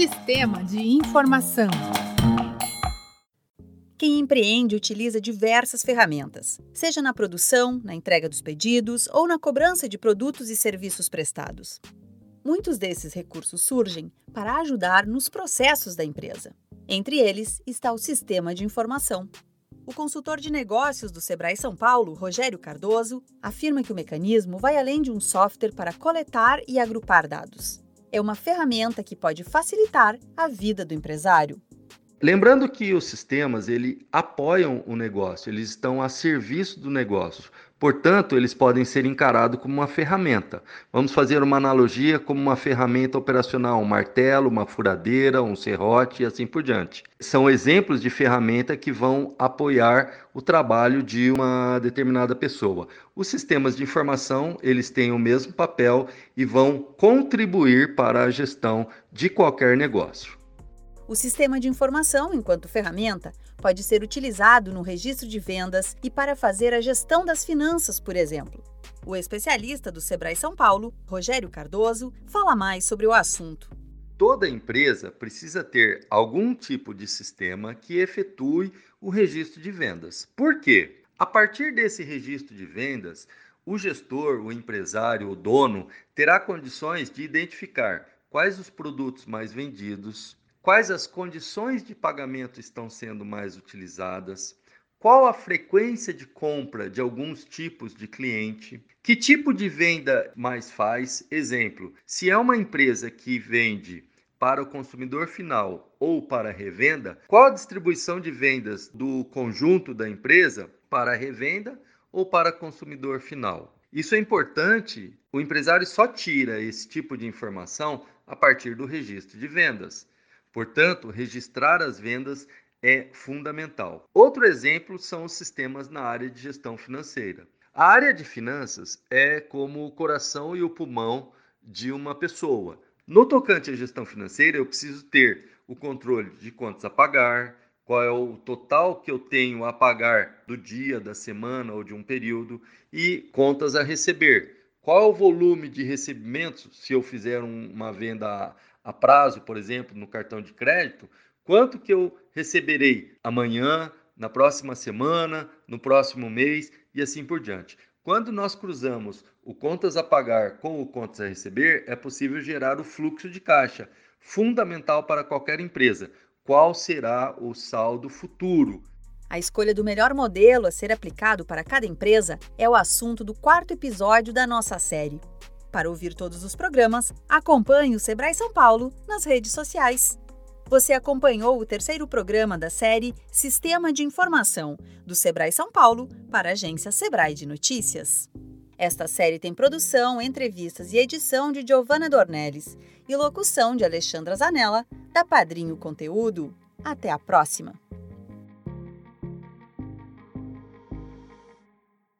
Sistema de informação. Quem empreende utiliza diversas ferramentas, seja na produção, na entrega dos pedidos ou na cobrança de produtos e serviços prestados. Muitos desses recursos surgem para ajudar nos processos da empresa. Entre eles está o sistema de informação. O consultor de negócios do Sebrae São Paulo, Rogério Cardoso, afirma que o mecanismo vai além de um software para coletar e agrupar dados. É uma ferramenta que pode facilitar a vida do empresário. Lembrando que os sistemas ele apoiam o negócio, eles estão a serviço do negócio. Portanto, eles podem ser encarados como uma ferramenta. Vamos fazer uma analogia como uma ferramenta operacional, um martelo, uma furadeira, um serrote e assim por diante. São exemplos de ferramenta que vão apoiar o trabalho de uma determinada pessoa. Os sistemas de informação, eles têm o mesmo papel e vão contribuir para a gestão de qualquer negócio. O sistema de informação, enquanto ferramenta, pode ser utilizado no registro de vendas e para fazer a gestão das finanças, por exemplo. O especialista do Sebrae São Paulo, Rogério Cardoso, fala mais sobre o assunto. Toda empresa precisa ter algum tipo de sistema que efetue o registro de vendas. Por quê? A partir desse registro de vendas, o gestor, o empresário, o dono terá condições de identificar quais os produtos mais vendidos, quais as condições de pagamento estão sendo mais utilizadas, qual a frequência de compra de alguns tipos de cliente, que tipo de venda mais faz. Exemplo, se é uma empresa que vende para o consumidor final ou para revenda, qual a distribuição de vendas do conjunto da empresa para revenda ou para consumidor final. Isso é importante, o empresário só tira esse tipo de informação a partir do registro de vendas. Portanto, registrar as vendas é fundamental. Outro exemplo são os sistemas na área de gestão financeira. A área de finanças é como o coração e o pulmão de uma pessoa. No tocante à gestão financeira, eu preciso ter o controle de contas a pagar, qual é o total que eu tenho a pagar do dia, da semana ou de um período e contas a receber. Qual é o volume de recebimentos se eu fizer uma venda a prazo, por exemplo, no cartão de crédito, quanto que eu receberei amanhã, na próxima semana, no próximo mês e assim por diante. Quando nós cruzamos o contas a pagar com o contas a receber, é possível gerar o fluxo de caixa, fundamental para qualquer empresa. Qual será o saldo futuro? A escolha do melhor modelo a ser aplicado para cada empresa é o assunto do quarto episódio da nossa série. Para ouvir todos os programas, acompanhe o Sebrae São Paulo nas redes sociais. Você acompanhou o terceiro programa da série Sistema de Informação, do Sebrae São Paulo para a agência Sebrae de Notícias. Esta série tem produção, entrevistas e edição de Giovanna Dornelles e locução de Alexandra Zanella, da Padrinho Conteúdo. Até a próxima!